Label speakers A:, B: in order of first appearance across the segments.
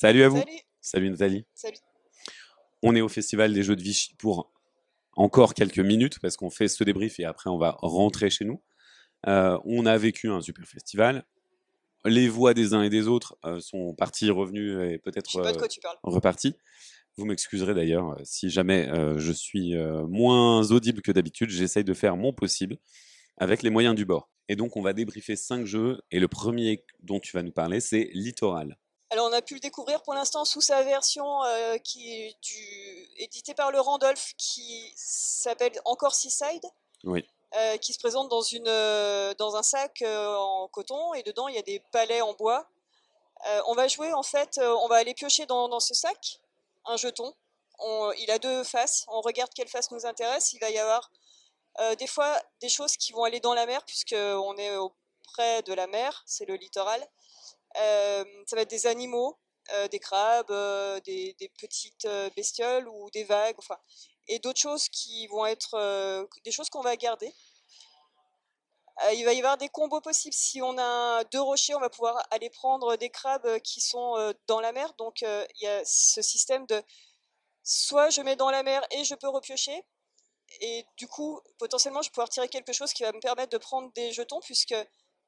A: Salut à vous.
B: Salut.
A: Salut Nathalie.
B: Salut.
A: On est au Festival des Jeux de Vichy pour encore quelques minutes parce qu'on fait ce débrief et après on va rentrer chez nous. Euh, on a vécu un super festival. Les voix des uns et des autres euh, sont parties, revenues et
B: Je
A: peut-être
B: sais pas de
A: euh,
B: quoi tu parles.
A: reparties. Vous m'excuserez d'ailleurs euh, si jamais je suis moins audible que d'habitude. J'essaye de faire mon possible avec les moyens du bord. Et donc on va débriefer cinq jeux et le premier dont tu vas nous parler c'est Littoral.
B: Alors on a pu le découvrir pour l'instant sous sa version euh, qui est du... éditée par le Randolph qui s'appelle encore Seaside.
A: Oui.
B: euh, qui se présente dans, une, euh, dans un sac en coton et dedans il y a des palets en bois. On va jouer en fait, on va aller piocher dans, dans ce sac un jeton. On- il a deux faces, on regarde quelle face nous intéresse. Il va y avoir des fois des choses qui vont aller dans la mer puisque on est auprès de la mer, c'est le littoral. Euh, ça va être des animaux, euh, des crabes, euh, des, petites bestioles ou des vagues, enfin, et d'autres choses qui vont être des choses qu'on va garder. Il va y avoir des combos possibles. Si on a deux rochers, on va pouvoir aller prendre des crabes qui sont dans la mer. Donc il y a ce système de soit je mets dans la mer et je peux repiocher. Et du coup, potentiellement, je vais pouvoir tirer quelque chose qui va me permettre de prendre des jetons, puisque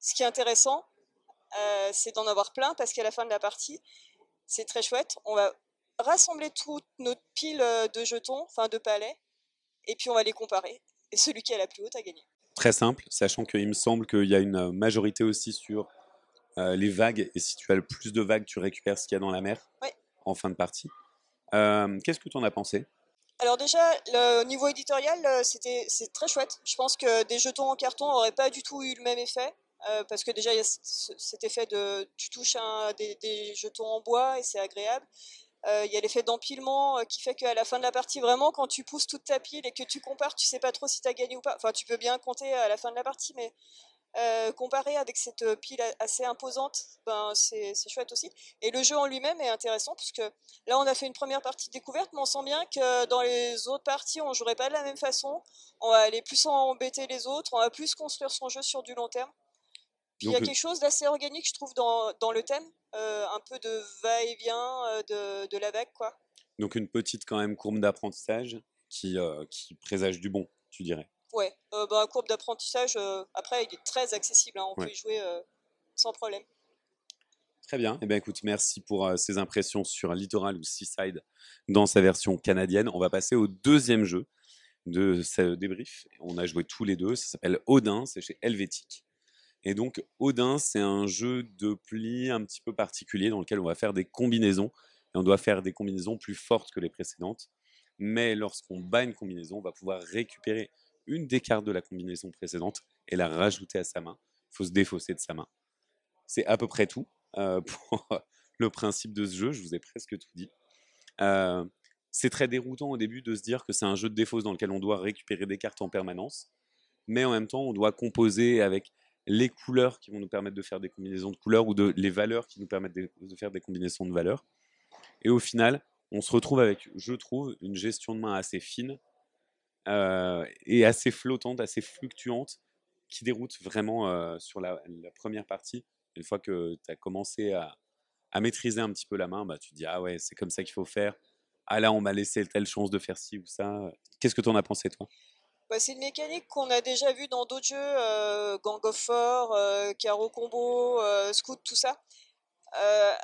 B: ce qui est intéressant, euh, c'est d'en avoir plein, parce qu'à la fin de la partie, c'est très chouette. On va rassembler toute notre pile euh, de jetons, enfin de palets, et puis on va les comparer. Et celui qui a la plus haute a gagné.
A: Très simple, sachant qu'il me semble qu'il y a une euh, majorité aussi sur euh, les vagues, et si tu as le plus de vagues, tu récupères ce qu'il y a dans la mer en fin de partie. Euh, Qu'est-ce que tu en as pensé?
B: Alors déjà, le niveau éditorial, c'était c'est très chouette. Je pense que des jetons en carton n'auraient pas du tout eu le même effet. Euh, parce que déjà, il y a ce- ce- cet effet de tu touches des, jetons en bois et c'est agréable. Euh, Il y a l'effet d'empilement euh, qui fait qu'à la fin de la partie, vraiment, quand tu pousses toute ta pile et que tu compares, tu sais pas trop si tu as gagné ou pas. Enfin, tu peux bien compter à la fin de la partie, mais euh, comparé avec cette pile assez imposante, ben, c'est chouette aussi. Et le jeu en lui-même est intéressant, puisque là, on a fait une première partie découverte, mais on sent bien que dans les autres parties, on jouerait pas de la même façon. On va aller plus embêter les autres, on va plus construire son jeu sur du long terme. Puis il y a quelque chose d'assez organique, je trouve, dans, dans le thème. Euh, un peu de va-et-vient euh, de, de la vague, quoi.
A: Donc une petite quand même courbe d'apprentissage qui, euh, qui présage du bon, tu dirais.
B: Ouais, euh, bah, courbe d'apprentissage, après, il est très accessible, hein, on
A: Ouais.
B: peut y jouer sans problème.
A: Très bien. Eh bien, écoute, merci pour euh, ces impressions sur Littoral ou Seaside dans sa version canadienne. On va passer au deuxième jeu de ce débrief. On a joué tous les deux. Ça s'appelle Odin. C'est chez Helvétique. Et donc, Odin, c'est un jeu de pli un petit peu particulier dans lequel on va faire des combinaisons. Et on doit faire des combinaisons plus fortes que les précédentes. Mais lorsqu'on bat une combinaison, on va pouvoir récupérer une des cartes de la combinaison précédente et la rajouter à sa main. Il faut se défausser de sa main. C'est à peu près tout euh, pour le principe de ce jeu. Je vous ai presque tout dit. Euh, c'est très déroutant au début de se dire que c'est un jeu de défausse dans lequel on doit récupérer des cartes en permanence, mais en même temps, on doit composer avec les couleurs qui vont nous permettre de faire des combinaisons de couleurs ou de, les valeurs qui nous permettent de, faire des combinaisons de valeurs. Et au final, on se retrouve avec, je trouve, une gestion de main assez fine euh, et assez flottante, assez fluctuante, qui déroute vraiment euh, sur la, première partie. Une fois que tu as commencé à, à maîtriser un petit peu la main, bah, tu te dis Ah ouais, c'est comme ça qu'il faut faire. Ah là, on m'a laissé telle chance de faire ci ou ça. Qu'est-ce que tu en as pensé, toi?
B: Bah, c'est une mécanique qu'on a déjà vue dans d'autres jeux, euh, Gang of Four, euh, Caro Combo, euh, Scout, tout ça. Euh,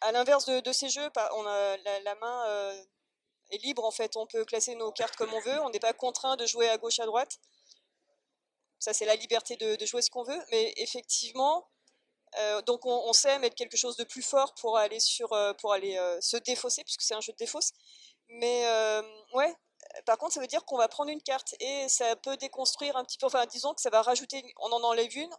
B: à, l'inverse de, ces jeux, on a, la, main euh, est libre en fait, on peut classer nos cartes comme on veut, on n'est pas contraint de jouer à gauche à droite. Ça, c'est la liberté de, jouer ce qu'on veut, mais effectivement, euh, donc on, sait mettre quelque chose de plus fort pour aller, sur, euh, pour aller euh, se défausser, puisque c'est un jeu de défausse. Mais euh, ouais, par contre, ça veut dire qu'on va prendre une carte et ça peut déconstruire un petit peu. Enfin, disons que ça va rajouter. une- On en enlève une,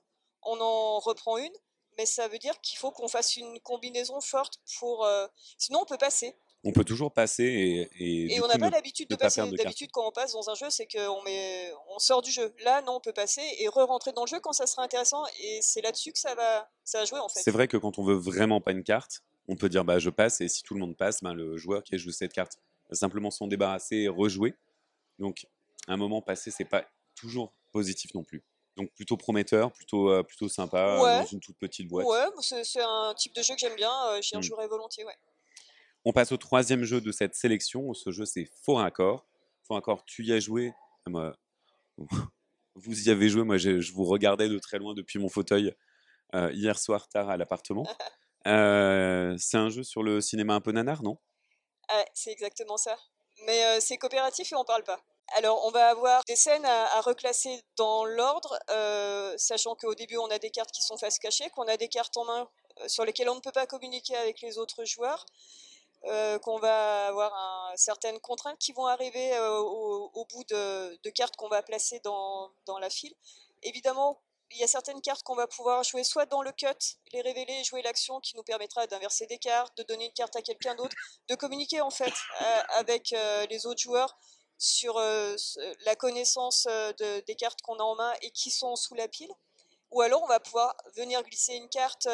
B: on en reprend une, mais ça veut dire qu'il faut qu'on fasse une combinaison forte pour. euh, Sinon, on peut passer.
A: On peut toujours passer et, et,
B: Et on n'a pas l'habitude de passer. D'habitude, quand on passe dans un jeu, c'est qu'on met, on sort du jeu. Là, non, on peut passer et re-rentrer dans le jeu quand ça sera intéressant. Et c'est là-dessus que ça va, ça va jouer en fait.
A: C'est vrai que quand on veut vraiment pas une carte, on peut dire bah je passe et si tout le monde passe, ben, le joueur qui a joué cette carte simplement s'en débarrasser et rejouer. Donc un moment passé, c'est pas toujours positif non plus. Donc plutôt prometteur, plutôt, euh, plutôt sympa,
B: Ouais.
A: dans une toute petite boîte.
B: Ouais, bah, c'est un type de jeu que j'aime bien, euh, j'y rejouerai volontiers, ouais.
A: On passe au troisième jeu de cette sélection. Ce jeu, c'est Faux Raccord. Faux Raccord, tu y as joué? Ah, Moi, vous y avez joué? Moi, je, je vous regardais de très loin depuis mon fauteuil euh, hier soir tard à l'appartement. Euh, c'est un jeu sur le cinéma un peu nanar, non?
B: Ouais, c'est exactement ça. Mais euh, c'est coopératif et on parle pas. Alors, on va avoir des scènes à, reclasser dans l'ordre, euh, sachant qu'au début, on a des cartes qui sont face cachée, qu'on a des cartes en main euh, sur lesquelles on ne peut pas communiquer avec les autres joueurs, euh, qu'on va avoir certaines contraintes qui vont arriver au, bout de, cartes qu'on va placer dans la file. Évidemment, il y a certaines cartes qu'on va pouvoir jouer soit dans le cut, les révéler, jouer l'action qui nous permettra d'inverser des cartes, de donner une carte à quelqu'un d'autre, de communiquer en fait euh, avec euh, les autres joueurs sur euh, la connaissance de- des cartes qu'on a en main et qui sont sous la pile. Ou alors on va pouvoir venir glisser une carte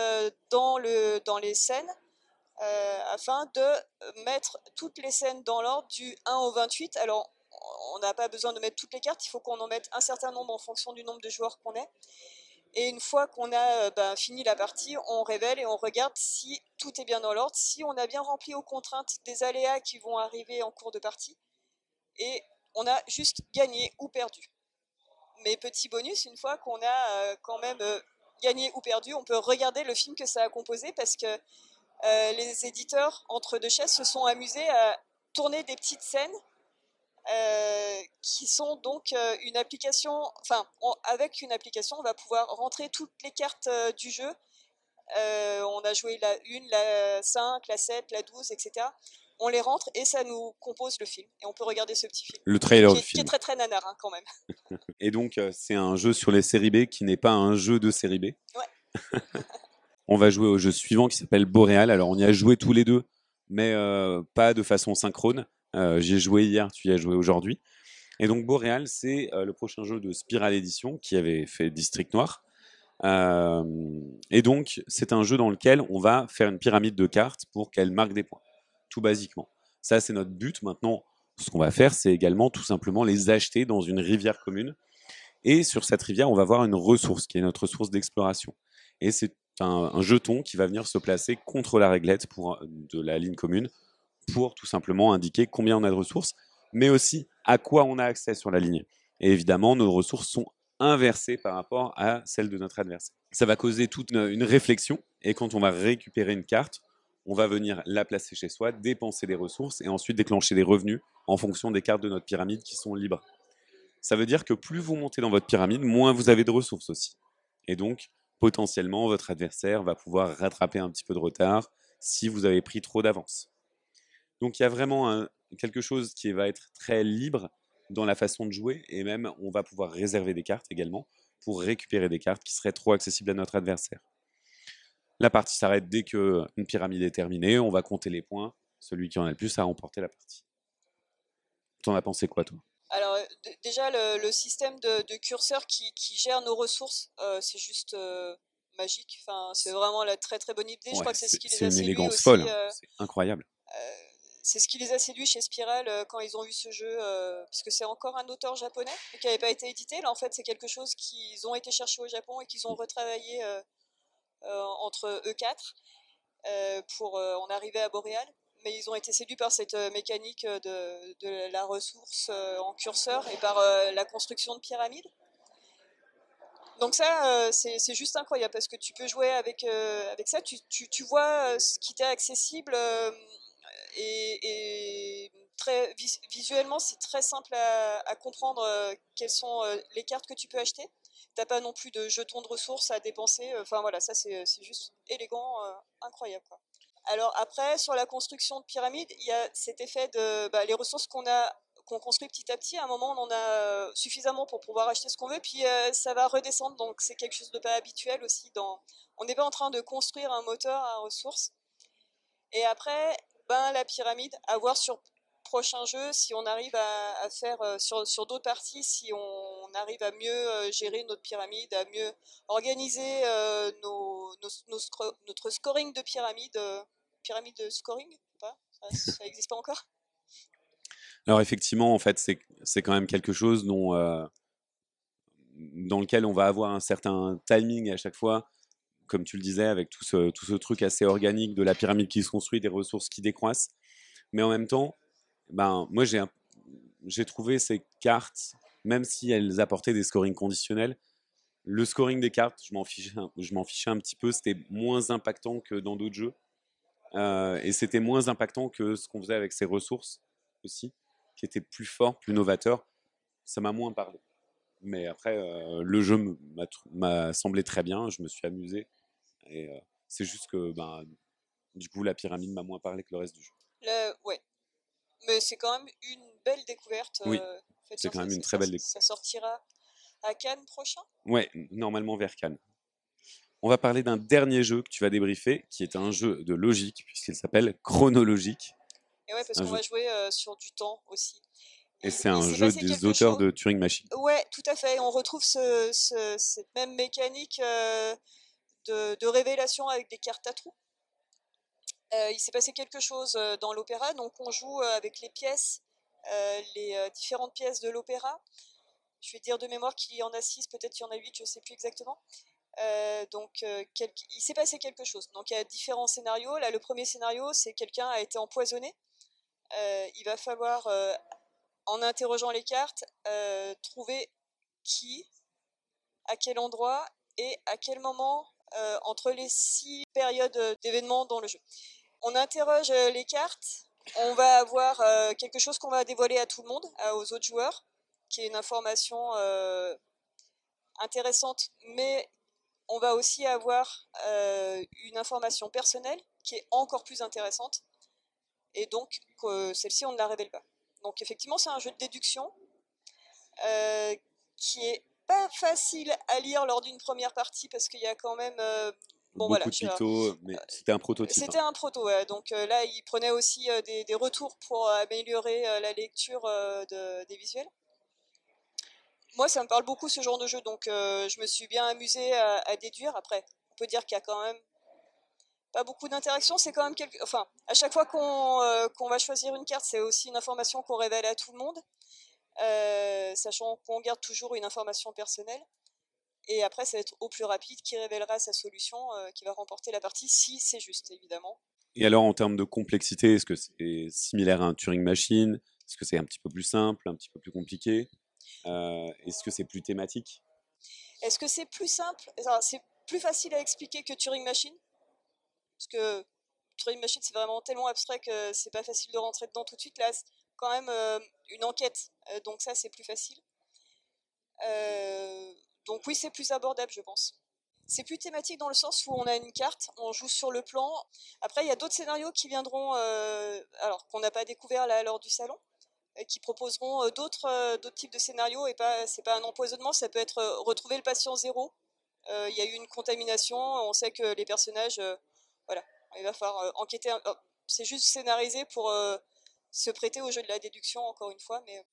B: dans, le, dans les scènes afin de mettre toutes les scènes dans l'ordre du 1 au 28. Alors on n'a pas besoin de mettre toutes les cartes, il faut qu'on en mette un certain nombre en fonction du nombre de joueurs qu'on est. Et une fois qu'on a euh, ben, fini la partie, on révèle et on regarde si tout est bien dans l'ordre, si on a bien rempli aux contraintes des aléas qui vont arriver en cours de partie. Et on a juste gagné ou perdu. Mais petit bonus, une fois qu'on a euh, quand même euh, gagné ou perdu, on peut regarder le film que ça a composé parce que les éditeurs, entre deux chaises, se sont amusés à tourner des petites scènes euh, qui sont donc euh, une application, enfin, on- avec une application, on va pouvoir rentrer toutes les cartes euh, du jeu. On a joué la 1, la 5, la 7, la 12, etc. On les rentre et ça nous compose le film. Et on peut regarder ce petit film.
A: Le trailer
B: Qui
A: du
B: qui
A: film.
B: est très très nanar hein, quand même.
A: Et donc, c'est un jeu sur les séries B qui n'est pas un jeu de série B. on va jouer au jeu suivant qui s'appelle Boréal. Alors, on y a joué tous les deux, mais pas de façon synchrone. Euh, J'y ai joué hier, tu y as joué aujourd'hui. Et donc, Boréal, c'est euh, le prochain jeu de Spiral Edition qui avait fait District Noir. Euh, et donc, c'est un jeu dans lequel on va faire une pyramide de cartes pour qu'elle marque des points, tout basiquement. Ça, c'est notre but. Maintenant, ce qu'on va faire, c'est également tout simplement les acheter dans une rivière commune. Et sur cette rivière, on va avoir une ressource qui est notre source d'exploration. Et c'est un, jeton qui va venir se placer contre la réglette de la ligne commune pour tout simplement indiquer combien on a de ressources, mais aussi à quoi on a accès sur la ligne. Et évidemment, nos ressources sont inversées par rapport à celles de notre adversaire. Ça va causer toute une, une réflexion, et quand on va récupérer une carte, on va venir la placer chez soi, dépenser des ressources, et ensuite déclencher des revenus en fonction des cartes de notre pyramide qui sont libres. Ça veut dire que plus vous montez dans votre pyramide, moins vous avez de ressources aussi. Et donc, potentiellement, votre adversaire va pouvoir rattraper un petit peu de retard si vous avez pris trop d'avance. Donc, il y a vraiment un- quelque chose qui va être très libre dans la façon de jouer, et même on va pouvoir réserver des cartes également pour récupérer des cartes qui seraient trop accessibles à notre adversaire. La partie s'arrête dès qu'une pyramide est terminée, on va compter les points, celui qui en a le plus a remporté la partie. T'en as pensé quoi, toi?
B: Alors euh, déjà le, le système de, de curseur qui, qui gère nos ressources, euh, c'est juste euh, magique. Enfin, c'est vraiment la très très bonne idée. Je crois que c'est ce qui les
A: c'est
B: a
A: une
B: séduits
A: élégance
B: aussi.
A: folle,
B: euh,
A: c'est incroyable.
B: C'est ce qui les a séduits chez Spiral euh, quand ils ont vu ce jeu, euh, parce que c'est encore un auteur japonais qui n'avait pas été édité. Là, en fait, c'est quelque chose qu'ils ont été chercher au Japon et qu'ils ont retravaillé euh, entre eux quatre pour en arriver à Boréal. Mais ils ont été séduits par cette mécanique de, la ressource en curseur et par la construction de pyramides. Donc ça, c'est juste incroyable parce que tu peux jouer avec, ça, tu, tu, vois ce qui t'est accessible et, très, vis- visuellement, c'est très simple à, comprendre euh, quelles sont euh, les cartes que tu peux acheter. T'as pas non plus de jetons de ressources à dépenser. Enfin voilà, ça c'est juste élégant, euh, incroyable. Alors après, sur la construction de pyramide, il y a cet effet de bah, les ressources qu'on a qu'on construit petit à petit. À un moment, on en a euh, suffisamment pour pouvoir acheter ce qu'on veut, puis euh, ça va redescendre. Donc c'est quelque chose de pas habituel aussi. On n'est pas en train de construire un moteur à ressources. Et après, ben, la pyramide, à voir sur prochain jeu si on arrive à, faire euh, sur, sur d'autres parties, si on arrive à mieux euh, gérer notre pyramide, à mieux organiser euh, nos, nos, notre scoring de pyramide. pyramide de scoring Ça n'existe pas encore?
A: Alors effectivement, en fait, c'est quand même quelque chose dont, dans lequel on va avoir un certain timing à chaque fois, comme tu le disais, avec tout ce, tout ce truc assez organique de la pyramide qui se construit, des ressources qui décroissent. Mais en même temps, ben, moi, j'ai, trouvé ces cartes, même si elles apportaient des scorings conditionnels, le scoring des cartes, je m'en fichais, fichais un petit peu. C'était moins impactant que dans d'autres jeux. Euh, et c'était moins impactant que ce qu'on faisait avec ses ressources aussi, qui était plus fort, plus novateur. Ça m'a moins parlé. Mais après, euh, le jeu m'a semblé très bien. Je me suis amusé. Et euh, c'est juste que, ben, du coup, la pyramide m'a moins parlé que le reste du jeu.
B: Le, ouais. Mais c'est quand même une belle découverte.
A: Oui, c'est quand même une très belle découverte.
B: Ça sortira à Cannes prochain?
A: Ouais, normalement vers Cannes. On va parler d'un dernier jeu que tu vas débriefer, qui est un jeu de logique, puisqu'il s'appelle Chronologique.
B: Et ouais, parce qu'on va jouer euh, sur du temps aussi.
A: Et c'est un jeu des auteurs de Turing Machine.
B: Ouais, tout à fait. On retrouve ce, cette même mécanique euh, de, de, révélation avec des cartes à trous. Euh, il s'est passé quelque chose dans l'opéra, donc on joue avec les pièces, les différentes pièces de l'opéra. Je vais dire de mémoire qu'il y en a 6, peut-être qu'il y en a 8, je ne sais plus exactement. Euh, donc, euh, il s'est passé quelque chose. Donc, il y a différents scénarios. Là, le premier scénario, c'est quelqu'un a été empoisonné. Euh, il va falloir, en interrogeant les cartes, trouver qui, à quel endroit et à quel moment entre les six périodes d'événements dans le jeu. On interroge les cartes. On va avoir quelque chose qu'on va dévoiler à tout le monde, aux autres joueurs qui est une information euh, intéressante, mais on va aussi avoir euh, une information personnelle qui est encore plus intéressante, et donc celle-ci, on ne la révèle pas. Donc effectivement, c'est un jeu de déduction euh, qui est pas facile à lire lors d'une première partie parce qu'il y a quand même
A: Bon, Beaucoup voilà, de mais c'était un prototype.
B: C'était
A: hein.
B: un proto, donc là, il prenait aussi des, des, retours pour améliorer la lecture de, des visuels moi, ça me parle beaucoup ce genre de jeu, donc euh, je me suis bien amusé à, déduire. Après, on peut dire qu'il y a quand même pas beaucoup d'interactions. C'est quand même quelque... Enfin, à chaque fois euh, qu'on va choisir une carte, c'est aussi une information qu'on révèle à tout le monde, euh, sachant qu'on garde toujours une information personnelle. Et après, ça va être au plus rapide qui révélera sa solution, qui va remporter la partie, si c'est juste, évidemment.
A: Et alors, en termes de complexité, est-ce que c'est similaire à un Turing Machine? Est-ce que c'est un petit peu plus simple, un petit peu plus compliqué? Euh, est-ce que c'est plus thématique?
B: Est-ce que c'est plus simple? C'est plus facile à expliquer que Turing Machine? Parce que Turing Machine, c'est vraiment tellement abstrait que c'est pas facile de rentrer dedans tout de suite. Là, quand même euh, une enquête, euh, donc ça, c'est plus facile. donc oui, c'est plus abordable, je pense. C'est plus thématique dans le sens où on a une carte, on joue sur le plan. Après, il y a d'autres scénarios qui viendront, alors qu'on n'a pas découvert là lors du salon, qui proposeront euh, d'autres euh, types de scénarios et pas c'est pas un empoisonnement, ça peut être euh, retrouver le patient zéro. Il y a eu une contamination, on sait que les personnages, voilà, il va falloir enquêter. Oh, c'est juste scénarisé pour se prêter au jeu de la déduction encore une fois, mais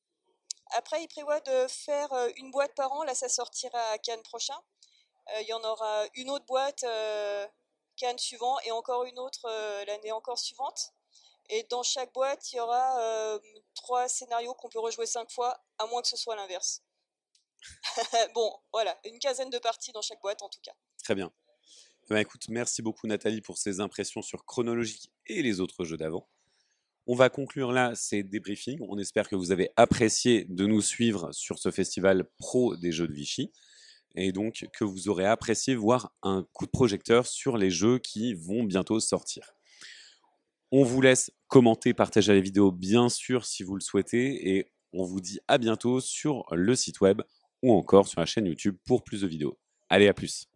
B: après, il prévoit de faire une boîte par an. Là, ça sortira à Cannes prochain. il y en aura une autre boîte Cannes suivant et encore une autre l'année encore suivante. Et dans chaque boîte, il y aura euh, trois scénarios qu'on peut rejouer cinq fois, à moins que ce soit l'inverse. bon, voilà, une quinzaine de parties dans chaque boîte en tout cas.
A: Très bien. Eh ben, écoute, merci beaucoup Nathalie pour ces impressions sur Chronologique et les autres jeux d'avant. On va conclure là ces débriefings. On espère que vous avez apprécié de nous suivre sur ce festival pro des jeux de Vichy et donc que vous aurez apprécié voir un coup de projecteur sur les jeux qui vont bientôt sortir. On vous laisse commenter, partager la vidéo bien sûr si vous le souhaitez et on vous dit à bientôt sur le site web ou encore sur la chaîne YouTube pour plus de vidéos. Allez, à plus